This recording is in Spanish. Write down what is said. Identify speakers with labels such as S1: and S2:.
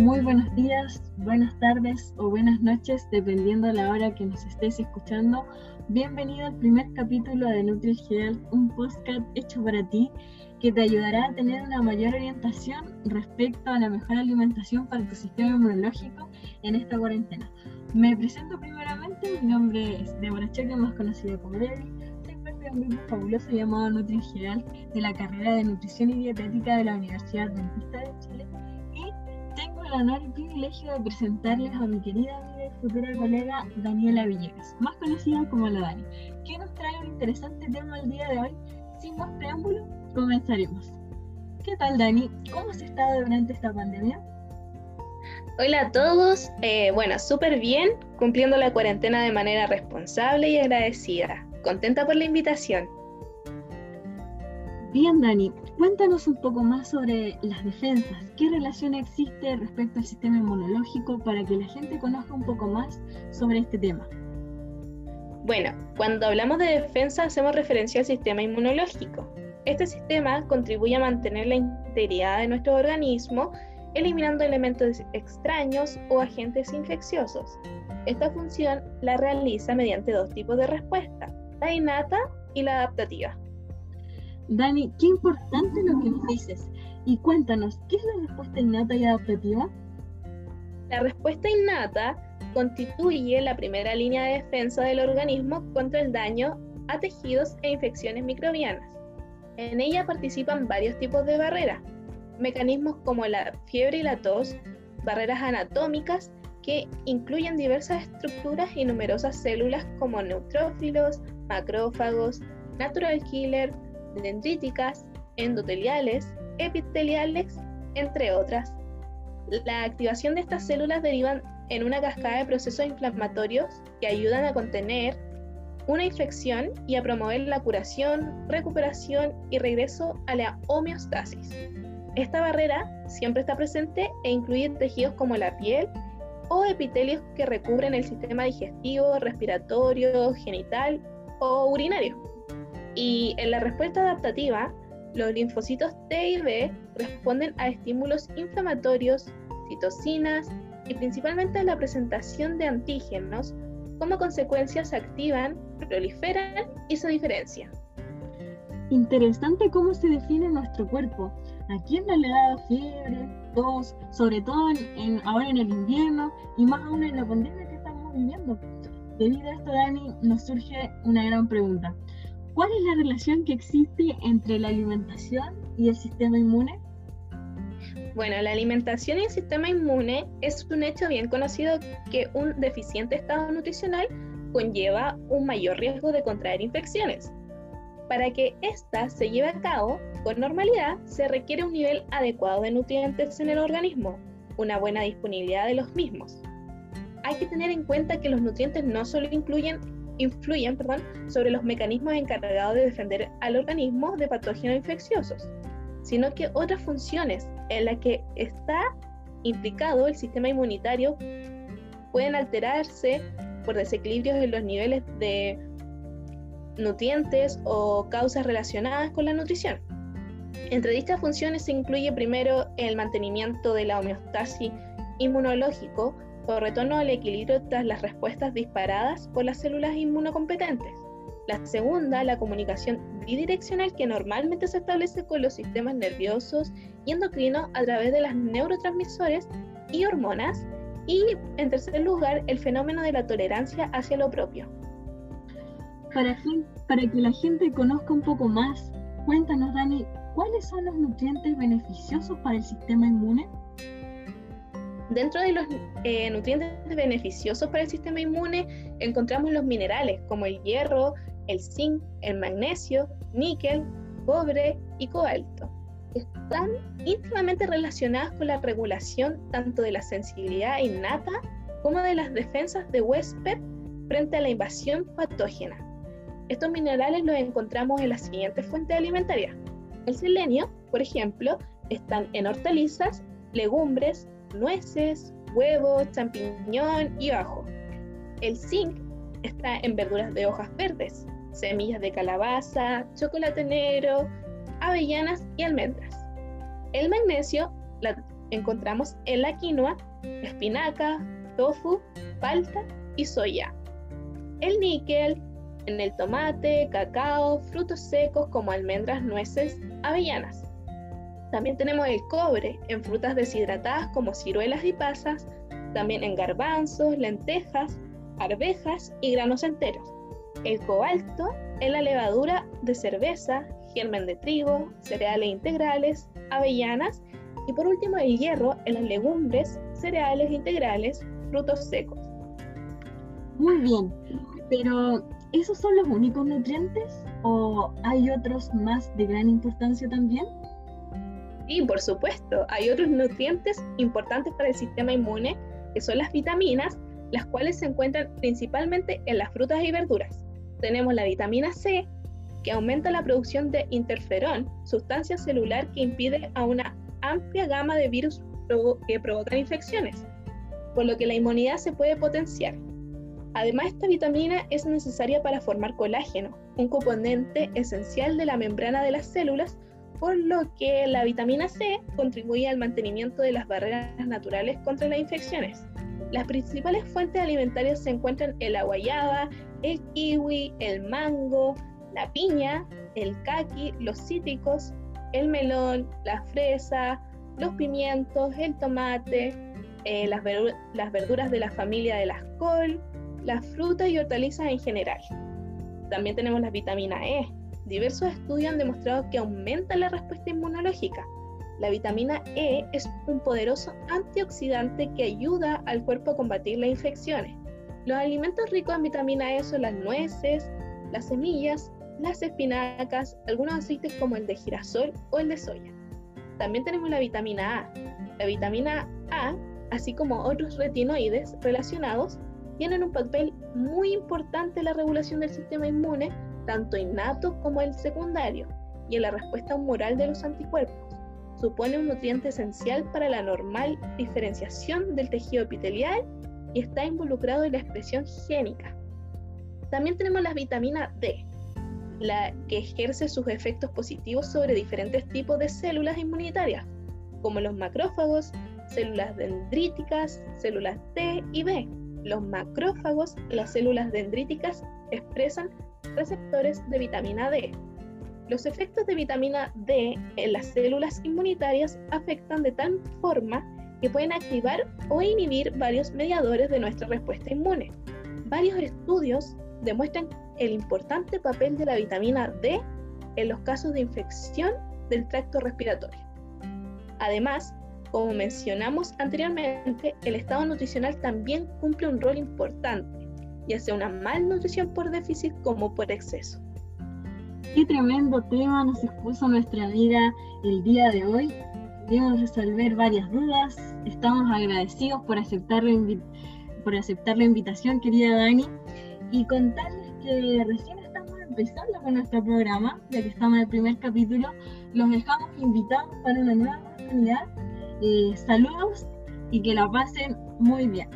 S1: muy buenos días, buenas tardes o buenas noches, dependiendo de la hora que nos estés escuchando. Bienvenido al primer capítulo de NutriGel, un podcast hecho para ti que te ayudará a tener una mayor orientación respecto a la mejor alimentación para tu sistema inmunológico en esta cuarentena. Me presento primeramente, mi nombre es Deborah Cheque, más conocida como Debbie. Soy parte de un grupo fabuloso llamado NutriGel de la carrera de Nutrición y Dietética de la Universidad Dentista de Chile el honor y privilegio de presentarles a mi querida amiga y futura colega Daniela Villegas, más conocida como la Dani, que nos trae un interesante tema el día de hoy. Sin más preámbulo, comenzaremos. ¿Qué tal Dani? ¿Cómo has estado durante esta pandemia?
S2: Hola a todos, eh, bueno, súper bien, cumpliendo la cuarentena de manera responsable y agradecida. Contenta por la invitación.
S1: Bien, Dani, cuéntanos un poco más sobre las defensas. ¿Qué relación existe respecto al sistema inmunológico para que la gente conozca un poco más sobre este tema?
S2: Bueno, cuando hablamos de defensa hacemos referencia al sistema inmunológico. Este sistema contribuye a mantener la integridad de nuestro organismo, eliminando elementos extraños o agentes infecciosos. Esta función la realiza mediante dos tipos de respuesta, la innata y la adaptativa.
S1: Dani, qué importante lo que nos dices. Y cuéntanos, ¿qué es la respuesta innata y adaptativa?
S2: La respuesta innata constituye la primera línea de defensa del organismo contra el daño a tejidos e infecciones microbianas. En ella participan varios tipos de barreras, mecanismos como la fiebre y la tos, barreras anatómicas que incluyen diversas estructuras y numerosas células como neutrófilos, macrófagos, natural killer, dendríticas, endoteliales, epiteliales, entre otras. La activación de estas células derivan en una cascada de procesos inflamatorios que ayudan a contener una infección y a promover la curación, recuperación y regreso a la homeostasis. Esta barrera siempre está presente e incluye tejidos como la piel o epitelios que recubren el sistema digestivo, respiratorio, genital o urinario. Y en la respuesta adaptativa, los linfocitos T y B responden a estímulos inflamatorios, citocinas y principalmente a la presentación de antígenos. Como consecuencia se activan, proliferan y se diferencian.
S1: Interesante cómo se define nuestro cuerpo. ¿A quién no le da fiebre, tos, sobre todo en, ahora en el invierno y más aún en la pandemia que estamos viviendo? Debido a esto, Dani, nos surge una gran pregunta. ¿Cuál es la relación que existe entre la alimentación y el sistema inmune?
S2: Bueno, la alimentación y el sistema inmune es un hecho bien conocido que un deficiente estado nutricional conlleva un mayor riesgo de contraer infecciones. Para que ésta se lleve a cabo con normalidad, se requiere un nivel adecuado de nutrientes en el organismo, una buena disponibilidad de los mismos. Hay que tener en cuenta que los nutrientes no solo incluyen influyen perdón, sobre los mecanismos encargados de defender al organismo de patógenos infecciosos, sino que otras funciones en las que está implicado el sistema inmunitario pueden alterarse por desequilibrios en los niveles de nutrientes o causas relacionadas con la nutrición. Entre dichas funciones se incluye primero el mantenimiento de la homeostasis inmunológico, o retorno al equilibrio tras las respuestas disparadas por las células inmunocompetentes. La segunda, la comunicación bidireccional que normalmente se establece con los sistemas nerviosos y endocrinos a través de las neurotransmisores y hormonas. Y en tercer lugar, el fenómeno de la tolerancia hacia lo propio.
S1: Para, para que la gente conozca un poco más, cuéntanos, Dani, ¿cuáles son los nutrientes beneficiosos para el sistema inmune?
S2: Dentro de los eh, nutrientes beneficiosos para el sistema inmune encontramos los minerales como el hierro, el zinc, el magnesio, níquel, cobre y cobalto. Están íntimamente relacionadas con la regulación tanto de la sensibilidad innata como de las defensas de huésped frente a la invasión patógena. Estos minerales los encontramos en las siguientes fuentes alimentarias. El selenio, por ejemplo, están en hortalizas, legumbres, nueces, huevos, champiñón y ajo. El zinc está en verduras de hojas verdes, semillas de calabaza, chocolate negro, avellanas y almendras. El magnesio, la encontramos en la quinoa, espinaca, tofu, palta y soya. El níquel en el tomate, cacao, frutos secos como almendras, nueces, avellanas. También tenemos el cobre en frutas deshidratadas como ciruelas y pasas, también en garbanzos, lentejas, arvejas y granos enteros. El cobalto en la levadura de cerveza, germen de trigo, cereales integrales, avellanas y por último el hierro en las legumbres, cereales integrales, frutos secos.
S1: Muy bien, pero ¿esos son los únicos nutrientes o hay otros más de gran importancia también?
S2: Sí, por supuesto, hay otros nutrientes importantes para el sistema inmune, que son las vitaminas, las cuales se encuentran principalmente en las frutas y verduras. Tenemos la vitamina C, que aumenta la producción de interferón, sustancia celular que impide a una amplia gama de virus que provocan infecciones, por lo que la inmunidad se puede potenciar. Además, esta vitamina es necesaria para formar colágeno, un componente esencial de la membrana de las células, por lo que la vitamina C contribuye al mantenimiento de las barreras naturales contra las infecciones. Las principales fuentes alimentarias se encuentran en la guayaba, el kiwi, el mango, la piña, el caqui, los cítricos, el melón, la fresa, los pimientos, el tomate, eh, las, las verduras de la familia de las col, las frutas y hortalizas en general. También tenemos la vitamina E, diversos estudios han demostrado que aumenta la respuesta inmunológica. La vitamina E es un poderoso antioxidante que ayuda al cuerpo a combatir las infecciones. Los alimentos ricos en vitamina E son las nueces, las semillas, las espinacas, algunos aceites como el de girasol o el de soya. También tenemos la vitamina A. La vitamina A, así como otros retinoides relacionados, tienen un papel muy importante en la regulación del sistema inmune tanto innato como el secundario, y en la respuesta humoral de los anticuerpos. Supone un nutriente esencial para la normal diferenciación del tejido epitelial y está involucrado en la expresión génica. También tenemos la vitamina D, la que ejerce sus efectos positivos sobre diferentes tipos de células inmunitarias, como los macrófagos, células dendríticas, células T y B. Los macrófagos, las células dendríticas, expresan receptores de vitamina D. Los efectos de vitamina D en las células inmunitarias afectan de tal forma que pueden activar o inhibir varios mediadores de nuestra respuesta inmune. Varios estudios demuestran el importante papel de la vitamina D en los casos de infección del tracto respiratorio. Además, como mencionamos anteriormente, el estado nutricional también cumple un rol importante ya sea una malnutrición por déficit como por exceso.
S1: Qué tremendo tema nos expuso nuestra amiga el día de hoy. Pudimos resolver varias dudas. Estamos agradecidos por aceptar la, por aceptar la invitación, querida Dani, y contarles que recién estamos empezando con nuestro programa, ya que estamos en el primer capítulo. Los dejamos invitados para una nueva oportunidad. Eh, saludos y que la pasen muy bien.